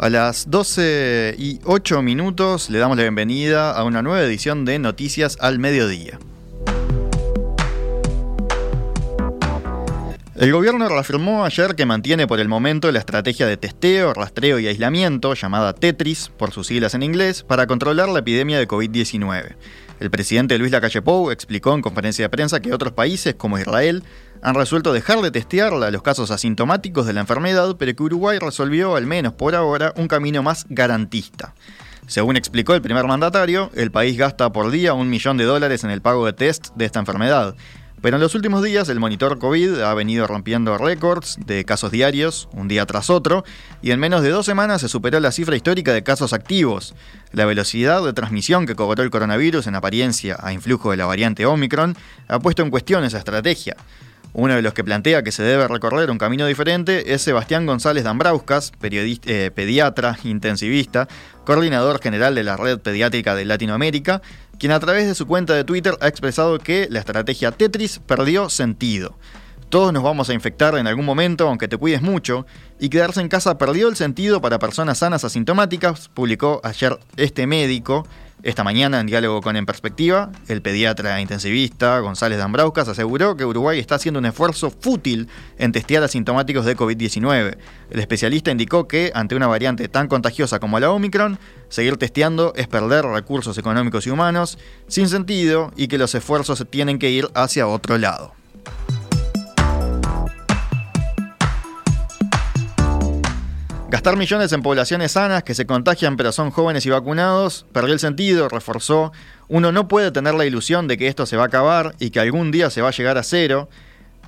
A las 12 y 8 minutos le damos la bienvenida a una nueva edición de Noticias al Mediodía. El gobierno reafirmó ayer que mantiene por el momento la estrategia de testeo, rastreo y aislamiento, llamada Tetris, por sus siglas en inglés, para controlar la epidemia de COVID-19. El presidente Luis Lacalle Pou explicó en conferencia de prensa que otros países, como Israel, han resuelto dejar de testear a los casos asintomáticos de la enfermedad, pero que Uruguay resolvió, al menos por ahora, un camino más garantista. Según explicó el primer mandatario, el país gasta por día un millón de dólares en el pago de test de esta enfermedad. Pero en los últimos días el monitor COVID ha venido rompiendo récords de casos diarios, un día tras otro, y en menos de dos semanas se superó la cifra histórica de casos activos. La velocidad de transmisión que cobró el coronavirus en apariencia a influjo de la variante Omicron ha puesto en cuestión esa estrategia. Uno de los que plantea que se debe recorrer un camino diferente es Sebastián González Dambrauskas, eh, pediatra, intensivista, coordinador general de la Red Pediátrica de Latinoamérica, quien a través de su cuenta de Twitter ha expresado que la estrategia Tetris perdió sentido. Todos nos vamos a infectar en algún momento, aunque te cuides mucho, y quedarse en casa perdió el sentido para personas sanas asintomáticas, publicó ayer este médico. Esta mañana, en diálogo con En Perspectiva, el pediatra intensivista González Dambrauskas aseguró que Uruguay está haciendo un esfuerzo fútil en testear asintomáticos de COVID-19. El especialista indicó que, ante una variante tan contagiosa como la Omicron, seguir testeando es perder recursos económicos y humanos sin sentido y que los esfuerzos tienen que ir hacia otro lado. Gastar millones en poblaciones sanas que se contagian pero son jóvenes y vacunados perdió el sentido, reforzó. Uno no puede tener la ilusión de que esto se va a acabar y que algún día se va a llegar a cero,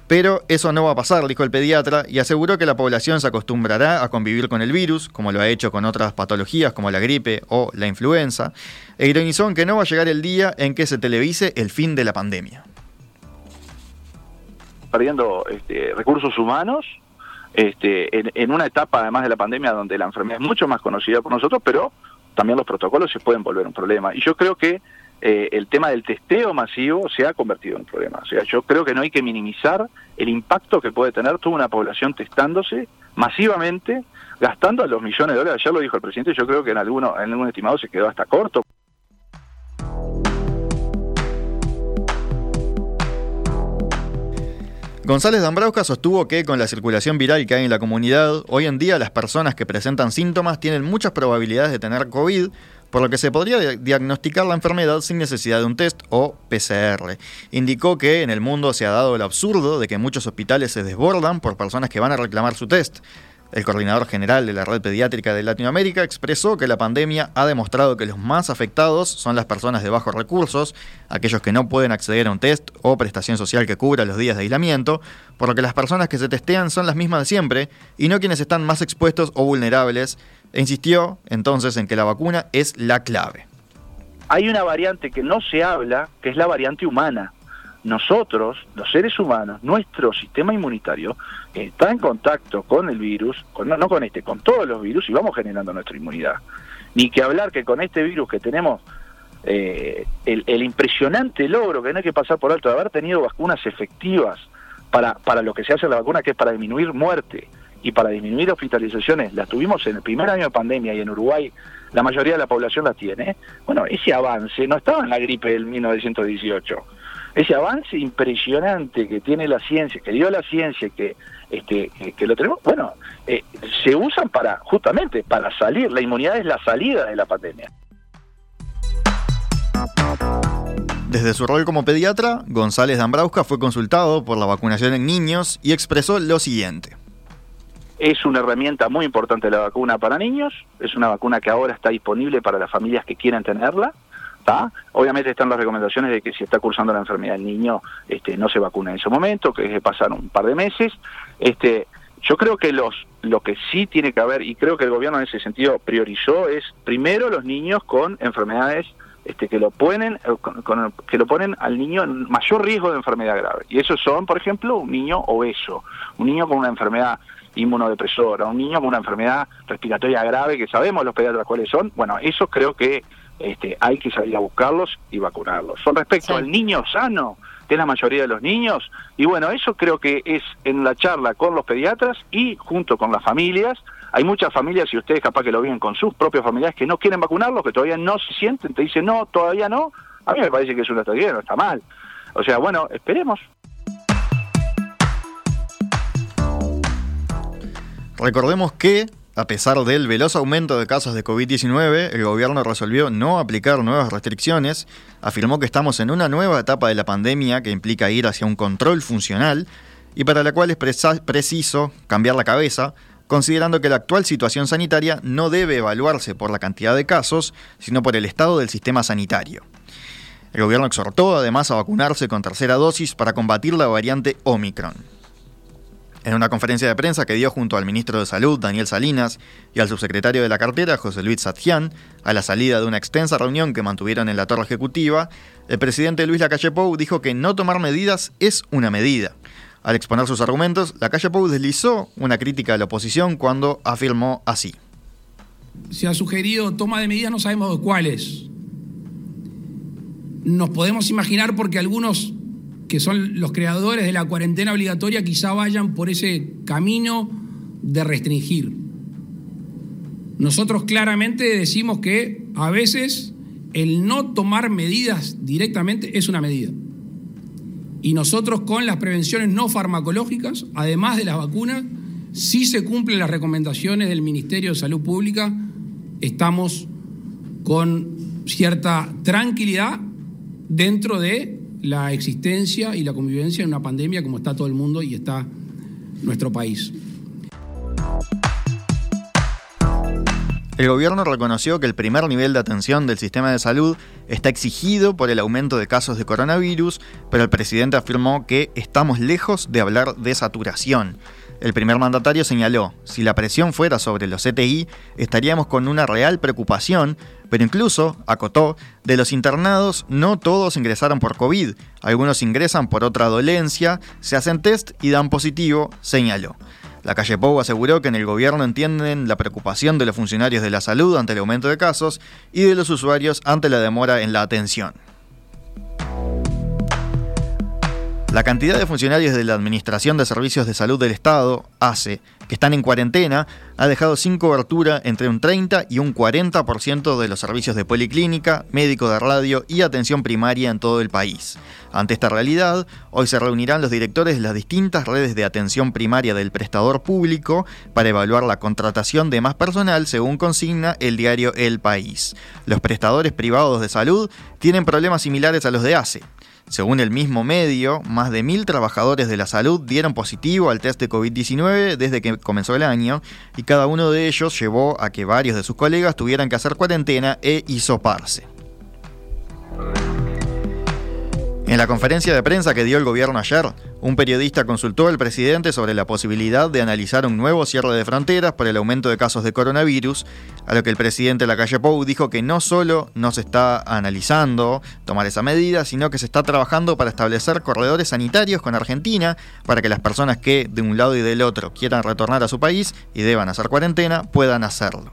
pero eso no va a pasar, dijo el pediatra, y aseguró que la población se acostumbrará a convivir con el virus, como lo ha hecho con otras patologías como la gripe o la influenza, e ironizó en que no va a llegar el día en que se televise el fin de la pandemia. Perdiendo este, recursos humanos, este, en, una etapa además de la pandemia donde la enfermedad es mucho más conocida por nosotros, pero también los protocolos se pueden volver un problema. Y yo creo que eh, el tema del testeo masivo se ha convertido en un problema. O sea, yo creo que no hay que minimizar el impacto que puede tener toda una población testándose masivamente, gastando a los millones de dólares. Ya lo dijo el presidente, yo creo que en alguno, en algún estimado se quedó hasta corto. González Dambrauska sostuvo que con la circulación viral que hay en la comunidad, hoy en día las personas que presentan síntomas tienen muchas probabilidades de tener COVID, por lo que se podría diagnosticar la enfermedad sin necesidad de un test o PCR. Indicó que en el mundo se ha dado el absurdo de que muchos hospitales se desbordan por personas que van a reclamar su test. El coordinador general de la Red Pediátrica de Latinoamérica expresó que la pandemia ha demostrado que los más afectados son las personas de bajos recursos, aquellos que no pueden acceder a un test o prestación social que cubra los días de aislamiento, por lo que las personas que se testean son las mismas de siempre y no quienes están más expuestos o vulnerables, e insistió entonces en que la vacuna es la clave. Hay una variante que no se habla, que es la variante humana nosotros, los seres humanos, nuestro sistema inmunitario está en contacto con el virus, con, no, con este, con todos los virus y vamos generando nuestra inmunidad. Ni que hablar que con este virus que tenemos, eh, el, impresionante logro que no hay que pasar por alto de haber tenido vacunas efectivas para, para lo que se hace la vacuna, que es para disminuir muerte y para disminuir hospitalizaciones, las tuvimos en el primer año de pandemia y en Uruguay la mayoría de la población las tiene. Bueno, ese avance no estaba en la gripe del 1918 ese avance impresionante que tiene la ciencia, que dio la ciencia, que este, que, lo tenemos, bueno, eh, se usan para justamente para salir. La inmunidad es la salida de la pandemia. Desde su rol como pediatra, González Dambrauska fue consultado por la vacunación en niños y expresó lo siguiente. Es una herramienta muy importante la vacuna para niños, es una vacuna que ahora está disponible para las familias que quieran tenerla, Obviamente están las recomendaciones de que si está cursando la enfermedad el niño este, no se vacuna en ese momento, que es de pasar un par de meses. Este, yo creo que los lo que sí tiene que haber, y creo que el gobierno en ese sentido priorizó, es primero los niños con enfermedades este, que lo ponen eh, que lo ponen al niño en mayor riesgo de enfermedad grave. Y esos son, por ejemplo, un niño obeso, un niño con una enfermedad inmunodepresora, un niño con una enfermedad respiratoria grave, que sabemos los pediatras cuáles son. Bueno, eso creo que este, hay que salir a buscarlos y vacunarlos. Con respecto al niño sano, que es la mayoría de los niños. Y bueno, eso creo que es en la charla con los pediatras y junto con las familias. Hay muchas familias, y ustedes capaz que lo viven con sus propios familiares, que no quieren vacunarlos, que todavía no se sienten, te dicen, no, todavía no. A mí me parece que es una estrategia, no está mal. O sea, bueno, esperemos. Recordemos que, a pesar del veloz aumento de casos de COVID-19, el gobierno resolvió no aplicar nuevas restricciones, afirmó que estamos en una nueva etapa de la pandemia que implica ir hacia un control funcional y para la cual es preciso cambiar la cabeza, considerando que la actual situación sanitaria no debe evaluarse por la cantidad de casos, sino por el estado del sistema sanitario. El gobierno exhortó además a vacunarse con tercera dosis para combatir la variante Omicron. En una conferencia de prensa que dio junto al ministro de Salud, Daniel Salinas, y al subsecretario de la cartera, José Luis Satjian, a la salida de una extensa reunión que mantuvieron en la torre ejecutiva, el presidente Luis Lacalle Pou dijo que no tomar medidas es una medida. Al exponer sus argumentos, Lacalle Pou deslizó una crítica a la oposición cuando afirmó así. Se ha sugerido toma de medidas, no sabemos cuáles. Nos podemos imaginar porque algunos que son los creadores de la cuarentena obligatoria, quizá vayan por ese camino de restringir. Nosotros claramente decimos que a veces el no tomar medidas directamente es una medida. Y nosotros con las prevenciones no farmacológicas, además de las vacunas, si se cumplen las recomendaciones del Ministerio de Salud Pública, estamos con cierta tranquilidad dentro de la existencia y la convivencia en una pandemia como está todo el mundo y está nuestro país. El gobierno reconoció que el primer nivel de atención del sistema de salud está exigido por el aumento de casos de coronavirus, pero el presidente afirmó que estamos lejos de hablar de saturación. El primer mandatario señaló, si la presión fuera sobre los CTI, estaríamos con una real preocupación, pero incluso, acotó, de los internados no todos ingresaron por COVID, algunos ingresan por otra dolencia, se hacen test y dan positivo, señaló. La calle Pou aseguró que en el gobierno entienden la preocupación de los funcionarios de la salud ante el aumento de casos y de los usuarios ante la demora en la atención. La cantidad de funcionarios de la Administración de Servicios de Salud del Estado, ACE, que están en cuarentena, ha dejado sin cobertura entre un 30 y un 40% de los servicios de policlínica, médico de radio y atención primaria en todo el país. Ante esta realidad, hoy se reunirán los directores de las distintas redes de atención primaria del prestador público para evaluar la contratación de más personal según consigna el diario El País. Los prestadores privados de salud tienen problemas similares a los de ACE. Según el mismo medio, más de mil trabajadores de la salud dieron positivo al test de COVID-19 desde que comenzó el año y cada uno de ellos llevó a que varios de sus colegas tuvieran que hacer cuarentena e hisoparse. En la conferencia de prensa que dio el gobierno ayer, un periodista consultó al presidente sobre la posibilidad de analizar un nuevo cierre de fronteras por el aumento de casos de coronavirus, a lo que el presidente de la calle Pou dijo que no solo no se está analizando tomar esa medida, sino que se está trabajando para establecer corredores sanitarios con Argentina para que las personas que de un lado y del otro quieran retornar a su país y deban hacer cuarentena puedan hacerlo.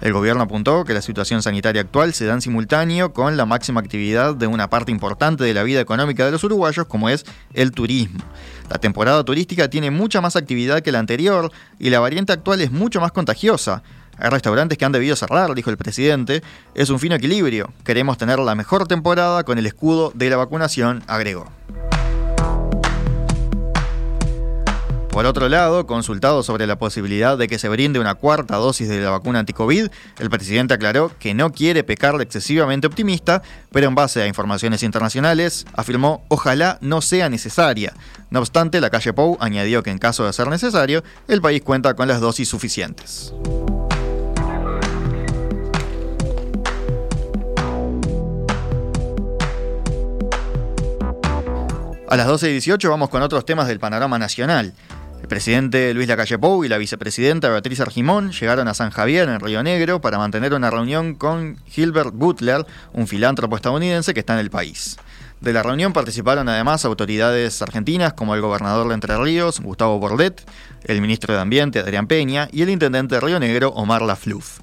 El gobierno apuntó que la situación sanitaria actual se da en simultáneo con la máxima actividad de una parte importante de la vida económica de los uruguayos, como es el turismo. La temporada turística tiene mucha más actividad que la anterior y la variante actual es mucho más contagiosa. Hay restaurantes que han debido cerrar, dijo el presidente. Es un fino equilibrio. Queremos tener la mejor temporada con el escudo de la vacunación, agregó. Por otro lado, consultado sobre la posibilidad de que se brinde una cuarta dosis de la vacuna anticovid, el presidente aclaró que no quiere pecar de excesivamente optimista, pero en base a informaciones internacionales, afirmó ojalá no sea necesaria. No obstante, la calle Pou añadió que en caso de ser necesario, el país cuenta con las dosis suficientes. A las 12.18 vamos con otros temas del panorama nacional. El presidente Luis Lacalle Pou y la vicepresidenta Beatriz Argimón llegaron a San Javier, en Río Negro, para mantener una reunión con Gilbert Butler, un filántropo estadounidense que está en el país. De la reunión participaron además autoridades argentinas como el gobernador de Entre Ríos, Gustavo Bordet, el ministro de Ambiente, Adrián Peña, y el intendente de Río Negro, Omar Lafluf.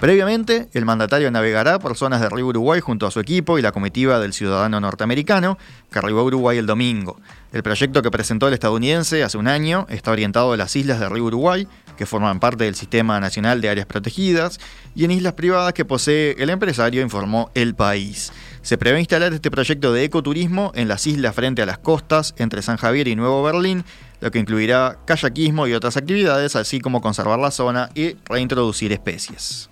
Previamente, el mandatario navegará por zonas de Río Uruguay junto a su equipo y la comitiva del ciudadano norteamericano que arribó a Uruguay el domingo. El proyecto que presentó el estadounidense hace un año está orientado a las islas de Río Uruguay, que forman parte del Sistema Nacional de Áreas Protegidas, y en islas privadas que posee el empresario, informó El País. Se prevé instalar este proyecto de ecoturismo en las islas frente a las costas entre San Javier y Nuevo Berlín, lo que incluirá kayakismo y otras actividades, así como conservar la zona y reintroducir especies.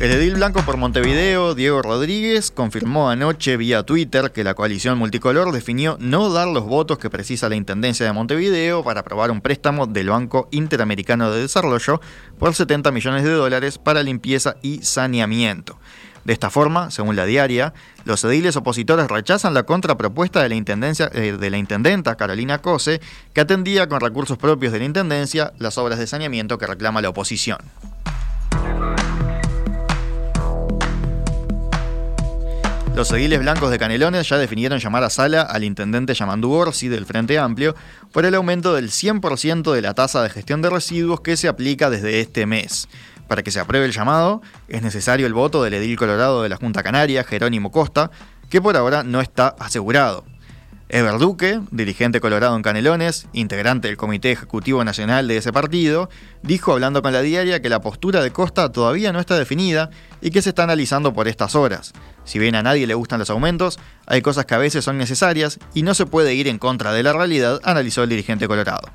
El edil blanco por Montevideo, Diego Rodríguez, confirmó anoche vía Twitter que la coalición multicolor definió no dar los votos que precisa la Intendencia de Montevideo para aprobar un préstamo del Banco Interamericano de Desarrollo por 70 millones de dólares para limpieza y saneamiento. De esta forma, según la diaria, los ediles opositores rechazan la contrapropuesta de la, eh, intendenta Carolina Cose, que atendía con recursos propios de la intendencia las obras de saneamiento que reclama la oposición. Los ediles blancos de Canelones ya definieron llamar a sala al intendente Yamandu Orsi del Frente Amplio por el aumento del 100% de la tasa de gestión de residuos que se aplica desde este mes. Para que se apruebe el llamado, es necesario el voto del edil colorado de la Junta Canaria, Jerónimo Costa, que por ahora no está asegurado. Ever Duque, dirigente colorado en Canelones, integrante del Comité Ejecutivo Nacional de ese partido, dijo hablando con la diaria que la postura de Costa todavía no está definida y que se está analizando por estas horas. Si bien a nadie le gustan los aumentos, hay cosas que a veces son necesarias y no se puede ir en contra de la realidad, analizó el dirigente colorado.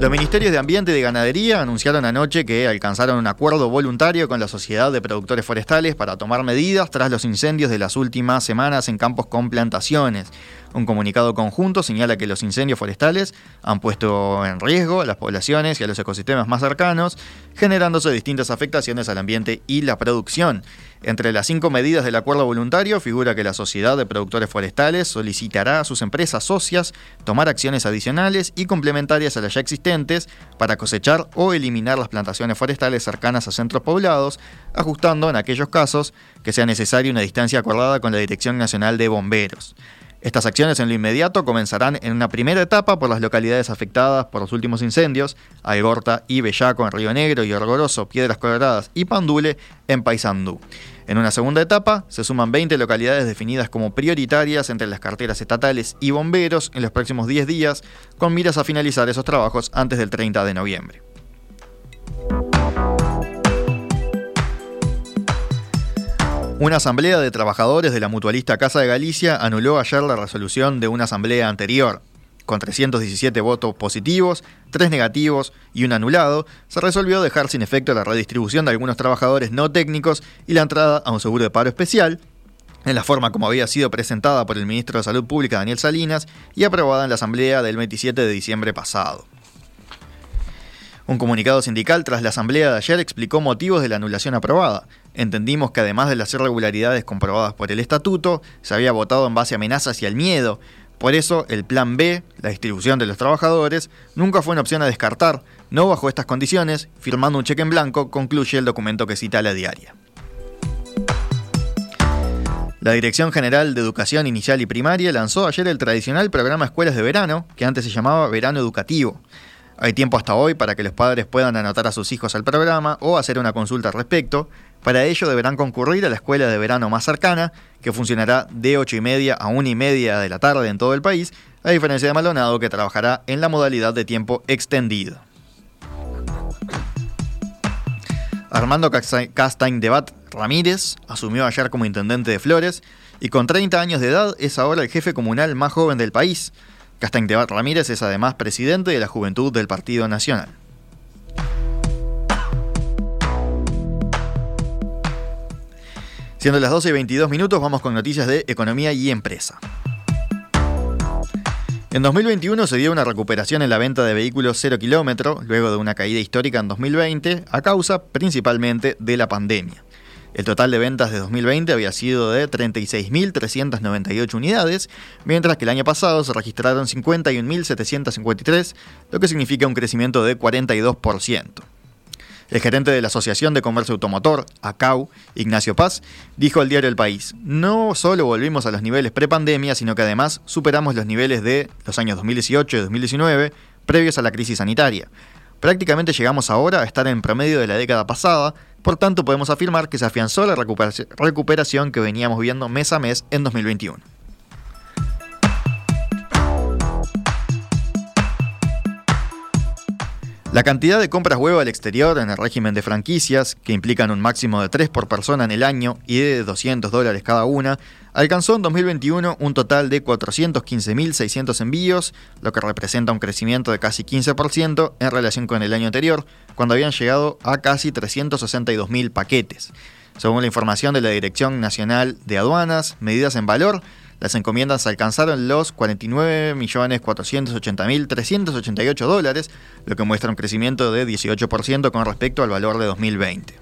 Los ministerios de Ambiente y de Ganadería anunciaron anoche que alcanzaron un acuerdo voluntario con la Sociedad de Productores Forestales para tomar medidas tras los incendios de las últimas semanas en campos con plantaciones. Un comunicado conjunto señala que los incendios forestales han puesto en riesgo a las poblaciones y a los ecosistemas más cercanos, generándose distintas afectaciones al ambiente y la producción. Entre las cinco medidas del acuerdo voluntario figura que la Sociedad de Productores Forestales solicitará a sus empresas socias tomar acciones adicionales y complementarias a las ya existentes para cosechar o eliminar las plantaciones forestales cercanas a centros poblados, ajustando en aquellos casos que sea necesaria una distancia acordada con la Dirección Nacional de Bomberos. Estas acciones en lo inmediato comenzarán en una primera etapa por las localidades afectadas por los últimos incendios, Algorta y Bellaco en Río Negro y Orgoroso, Piedras Coloradas y Pandule en Paysandú. En una segunda etapa se suman 20 localidades definidas como prioritarias entre las carteras estatales y bomberos en los próximos 10 días, con miras a finalizar esos trabajos antes del 30 de noviembre. Una asamblea de trabajadores de la mutualista Casa de Galicia anuló ayer la resolución de una asamblea anterior. Con 317 votos positivos, 3 negativos y un anulado, se resolvió dejar sin efecto la redistribución de algunos trabajadores no técnicos y la entrada a un seguro de paro especial, en la forma como había sido presentada por el ministro de Salud Pública Daniel Salinas y aprobada en la asamblea del 27 de diciembre pasado. Un comunicado sindical tras la asamblea de ayer explicó motivos de la anulación aprobada. Entendimos que además de las irregularidades comprobadas por el estatuto, se había votado en base a amenazas y al miedo. Por eso, el plan B, la distribución de los trabajadores, nunca fue una opción a descartar, no bajo estas condiciones, firmando un cheque en blanco, concluye el documento que cita la diaria. La Dirección General de Educación Inicial y Primaria lanzó ayer el tradicional programa Escuelas de Verano, que antes se llamaba Verano Educativo. Hay tiempo hasta hoy para que los padres puedan anotar a sus hijos al programa o hacer una consulta al respecto. Para ello deberán concurrir a la escuela de verano más cercana, que funcionará de 8 y media a 1 y media de la tarde en todo el país, a diferencia de Maldonado, que trabajará en la modalidad de tiempo extendido. Armando Castain Debat Ramírez asumió ayer como intendente de Flores y con 30 años de edad es ahora el jefe comunal más joven del país. Castañtebat Ramírez es además presidente de la Juventud del Partido Nacional. Siendo las 12 y 22 minutos, vamos con noticias de economía y empresa. En 2021 se dio una recuperación en la venta de vehículos 0 kilómetro, luego de una caída histórica en 2020, a causa principalmente de la pandemia. El total de ventas de 2020 había sido de 36.398 unidades, mientras que el año pasado se registraron 51.753, lo que significa un crecimiento de 42%. El gerente de la Asociación de Comercio Automotor, ACAU, Ignacio Paz, dijo al diario El País, no solo volvimos a los niveles prepandemia, sino que además superamos los niveles de los años 2018 y 2019 previos a la crisis sanitaria. Prácticamente llegamos ahora a estar en promedio de la década pasada, por tanto podemos afirmar que se afianzó la recuperación que veníamos viendo mes a mes en 2021. La cantidad de compras huevo al exterior en el régimen de franquicias, que implican un máximo de 3 por persona en el año y de 200 dólares cada una, alcanzó en 2021 un total de 415.600 envíos, lo que representa un crecimiento de casi 15% en relación con el año anterior, cuando habían llegado a casi 362.000 paquetes. Según la información de la Dirección Nacional de Aduanas, medidas en valor, las encomiendas alcanzaron los 49.480.388 dólares, lo que muestra un crecimiento de 18% con respecto al valor de 2020.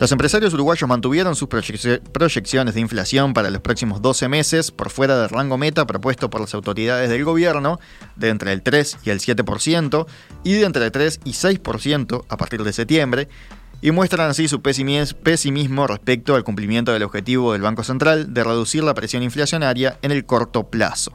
Los empresarios uruguayos mantuvieron sus proyecciones de inflación para los próximos 12 meses por fuera del rango meta propuesto por las autoridades del gobierno, de entre el 3 y el 7%, y de entre el 3 y 6% a partir de septiembre, y muestran así su pesimismo respecto al cumplimiento del objetivo del Banco Central de reducir la presión inflacionaria en el corto plazo.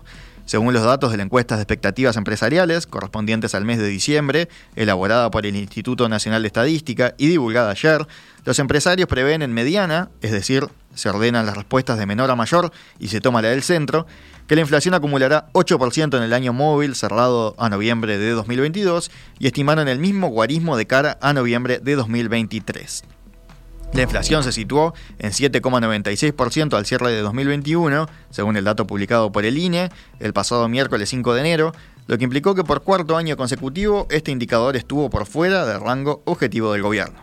Según los datos de la encuesta de expectativas empresariales correspondientes al mes de diciembre, elaborada por el Instituto Nacional de Estadística y divulgada ayer, los empresarios prevén en mediana, es decir, se ordenan las respuestas de menor a mayor y se toma la del centro, que la inflación acumulará 8% en el año móvil cerrado a noviembre de 2022 y estimaron el mismo guarismo de cara a noviembre de 2023. La inflación se situó en 7,96% al cierre de 2021, según el dato publicado por el INE el pasado miércoles 5 de enero, lo que implicó que por cuarto año consecutivo este indicador estuvo por fuera del rango objetivo del gobierno.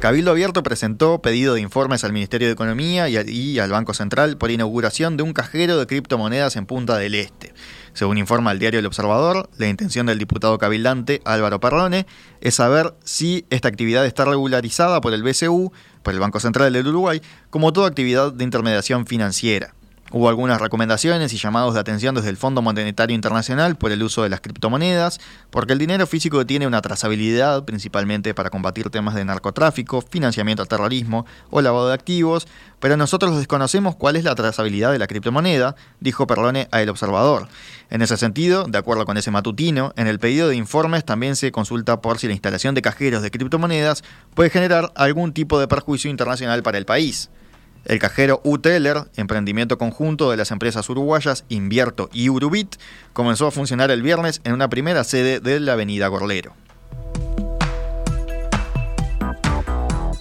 Cabildo Abierto presentó pedido de informes al Ministerio de Economía y al Banco Central por inauguración de un cajero de criptomonedas en Punta del Este. Según informa el diario El Observador, la intención del diputado cabildante Álvaro Perrone es saber si esta actividad está regularizada por el BCU, por el Banco Central del Uruguay, como toda actividad de intermediación financiera. Hubo algunas recomendaciones y llamados de atención desde el Fondo Monetario Internacional por el uso de las criptomonedas, porque el dinero físico tiene una trazabilidad principalmente para combatir temas de narcotráfico, financiamiento al terrorismo o lavado de activos, pero nosotros desconocemos cuál es la trazabilidad de la criptomoneda, dijo Perlone a El Observador. En ese sentido, de acuerdo con ese matutino, en el pedido de informes también se consulta por si la instalación de cajeros de criptomonedas puede generar algún tipo de perjuicio internacional para el país. El cajero UTeller, emprendimiento conjunto de las empresas uruguayas Invierto y Urubit, comenzó a funcionar el viernes en una primera sede de la avenida Gorlero.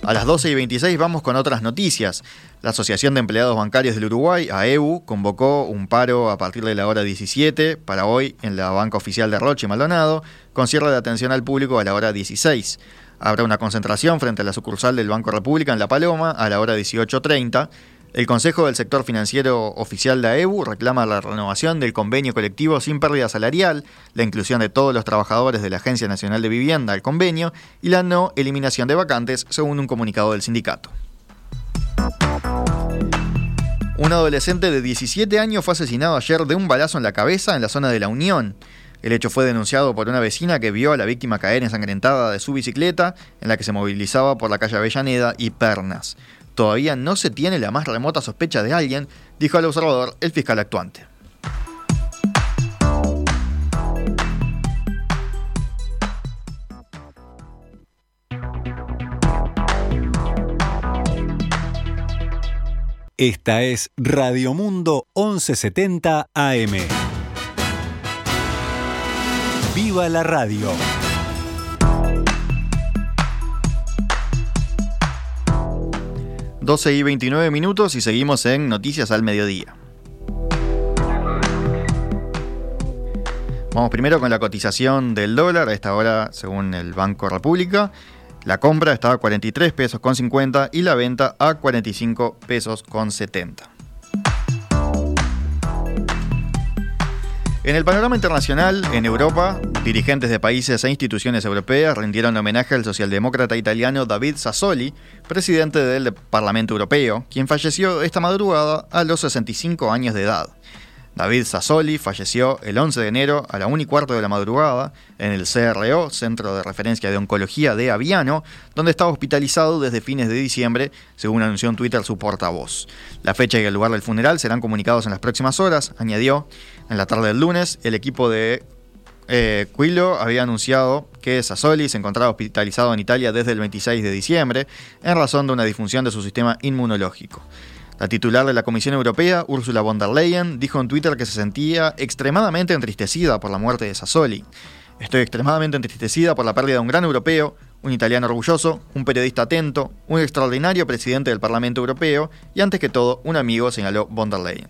A las 12 y 26 vamos con otras noticias. La Asociación de Empleados Bancarios del Uruguay, AEU, convocó un paro a partir de la hora 17 para hoy en la banca oficial de Roche Maldonado, con cierre de atención al público a la hora 16. Habrá una concentración frente a la sucursal del Banco República en La Paloma a la hora 18.30. El Consejo del Sector Financiero Oficial de AEBU reclama la renovación del convenio colectivo sin pérdida salarial, la inclusión de todos los trabajadores de la Agencia Nacional de Vivienda al convenio y la no eliminación de vacantes, según un comunicado del sindicato. Un adolescente de 17 años fue asesinado ayer de un balazo en la cabeza en la zona de la Unión. El hecho fue denunciado por una vecina que vio a la víctima caer ensangrentada de su bicicleta, en la que se movilizaba por la calle Avellaneda y Pernas. Todavía no se tiene la más remota sospecha de alguien, dijo al observador el fiscal actuante. Esta es Radio Mundo 1170 AM. ¡Viva la radio! ...12 y 29 minutos y seguimos en Noticias al Mediodía. Vamos primero con la cotización del dólar, a esta hora según el Banco República. La compra está a 43 pesos con 50 y la venta a 45 pesos con 70. En el panorama internacional, en Europa, dirigentes de países e instituciones europeas rindieron homenaje al socialdemócrata italiano David Sassoli, presidente del Parlamento Europeo, quien falleció esta madrugada a los 65 años de edad. David Sassoli falleció el 11 de enero a la 1 y cuarto de la madrugada en el CRO, Centro de Referencia de Oncología de Aviano, donde estaba hospitalizado desde fines de diciembre, según anunció en Twitter su portavoz. La fecha y el lugar del funeral serán comunicados en las próximas horas, añadió. En la tarde del lunes, el equipo de eh, había anunciado que Sassoli se encontraba hospitalizado en Italia desde el 26 de diciembre en razón de una disfunción de su sistema inmunológico. La titular de la Comisión Europea, Ursula von der Leyen, dijo en Twitter que se sentía extremadamente entristecida por la muerte de Sassoli. Estoy extremadamente entristecida por la pérdida de un gran europeo, un italiano orgulloso, un periodista atento, un extraordinario presidente del Parlamento Europeo y antes que todo un amigo, señaló von der Leyen.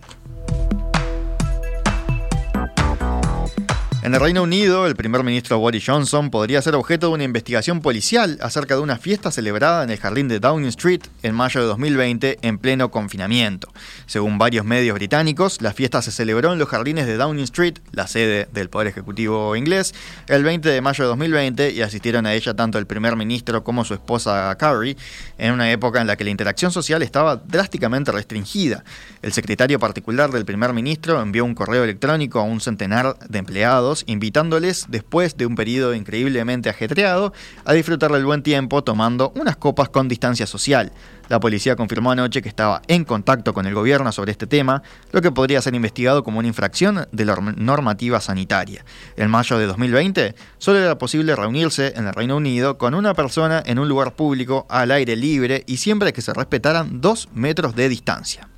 En el Reino Unido, el primer ministro Boris Johnson podría ser objeto de una investigación policial acerca de una fiesta celebrada en el jardín de Downing Street en mayo de 2020 en pleno confinamiento. Según varios medios británicos, la fiesta se celebró en los jardines de Downing Street, la sede del Poder Ejecutivo inglés, el 20 de mayo de 2020 y asistieron a ella tanto el primer ministro como su esposa Carrie, en una época en la que la interacción social estaba drásticamente restringida. El secretario particular del primer ministro envió un correo electrónico a un centenar de empleados invitándoles, después de un periodo increíblemente ajetreado, a disfrutar del buen tiempo tomando unas copas con distancia social. La policía confirmó anoche que estaba en contacto con el gobierno sobre este tema, lo que podría ser investigado como una infracción de la normativa sanitaria. En mayo de 2020, solo era posible reunirse en el Reino Unido con una persona en un lugar público al aire libre y siempre que se respetaran dos metros de distancia.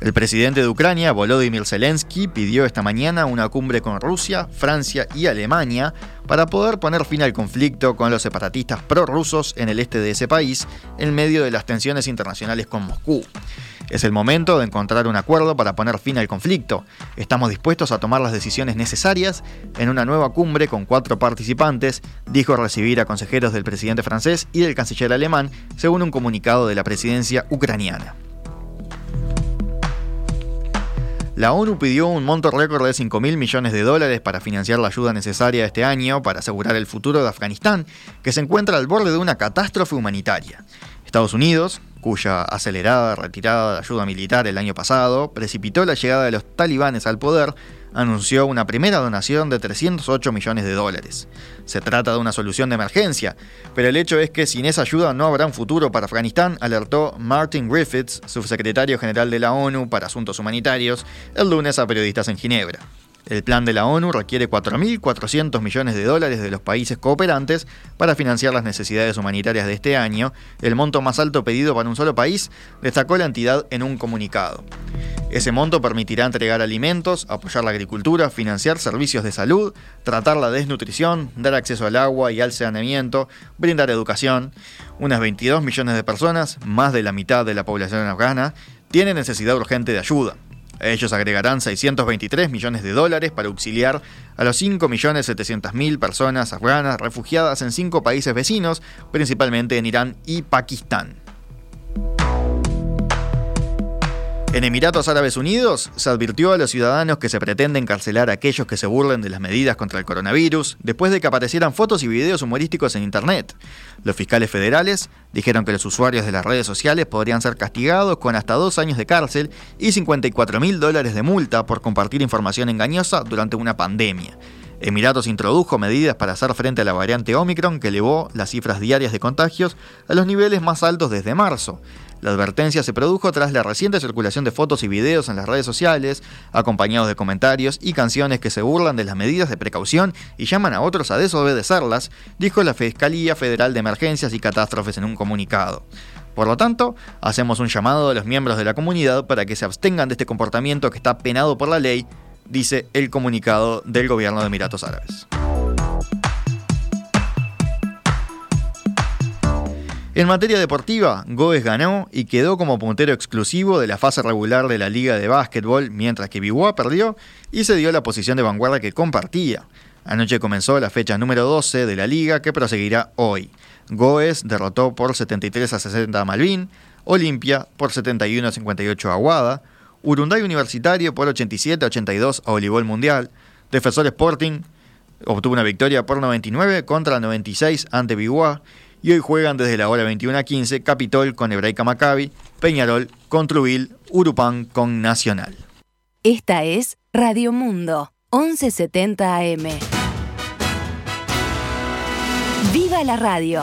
El presidente de Ucrania, Volodymyr Zelensky, pidió esta mañana una cumbre con Rusia, Francia y Alemania para poder poner fin al conflicto con los separatistas prorrusos en el este de ese país en medio de las tensiones internacionales con Moscú. Es el momento de encontrar un acuerdo para poner fin al conflicto. Estamos dispuestos a tomar las decisiones necesarias en una nueva cumbre con cuatro participantes, dijo recibir a consejeros del presidente francés y del canciller alemán, según un comunicado de la presidencia ucraniana. La ONU pidió un monto récord de 5 mil millones de dólares para financiar la ayuda necesaria este año para asegurar el futuro de Afganistán, que se encuentra al borde de una catástrofe humanitaria. Estados Unidos, cuya acelerada retirada de ayuda militar el año pasado precipitó la llegada de los talibanes al poder, anunció una primera donación de 308 millones de dólares. Se trata de una solución de emergencia, pero el hecho es que sin esa ayuda no habrá un futuro para Afganistán, alertó Martin Griffiths, subsecretario general de la ONU para Asuntos Humanitarios, el lunes a periodistas en Ginebra. El plan de la ONU requiere 4.400 millones de dólares de los países cooperantes para financiar las necesidades humanitarias de este año, el monto más alto pedido para un solo país, destacó la entidad en un comunicado. Ese monto permitirá entregar alimentos, apoyar la agricultura, financiar servicios de salud, tratar la desnutrición, dar acceso al agua y al saneamiento, brindar educación. Unas 22 millones de personas, más de la mitad de la población afgana, tienen necesidad urgente de ayuda. Ellos agregarán 623 millones de dólares para auxiliar a los 5.700.000 personas afganas refugiadas en cinco países vecinos, principalmente en Irán y Pakistán. En Emiratos Árabes Unidos se advirtió a los ciudadanos que se pretende encarcelar a aquellos que se burlen de las medidas contra el coronavirus después de que aparecieran fotos y videos humorísticos en Internet. Los fiscales federales dijeron que los usuarios de las redes sociales podrían ser castigados con hasta dos años de cárcel y 54 mil dólares de multa por compartir información engañosa durante una pandemia. Emiratos introdujo medidas para hacer frente a la variante Omicron que elevó las cifras diarias de contagios a los niveles más altos desde marzo. La advertencia se produjo tras la reciente circulación de fotos y videos en las redes sociales, acompañados de comentarios y canciones que se burlan de las medidas de precaución y llaman a otros a desobedecerlas, dijo la Fiscalía Federal de Emergencias y Catástrofes en un comunicado. Por lo tanto, hacemos un llamado a los miembros de la comunidad para que se abstengan de este comportamiento que está penado por la ley, dice el comunicado del gobierno de Emiratos Árabes. En materia deportiva, Goes ganó y quedó como puntero exclusivo de la fase regular de la Liga de Básquetbol, mientras que Biwa perdió y se dio la posición de vanguardia que compartía. Anoche comenzó la fecha número 12 de la liga que proseguirá hoy. Goes derrotó por 73 a 60 a Malvin, Olimpia por 71 a 58 a Aguada, Urunday Universitario por 87 a 82 a Olivol Mundial, Defensor Sporting obtuvo una victoria por 99 contra 96 ante Biwa y hoy juegan desde la hora 21 a 15 Capitol con Hebraica Maccabi, Peñarol con Trubil, Urupán con Nacional. Esta es Radio Mundo, 1170 AM. ¡Viva la radio!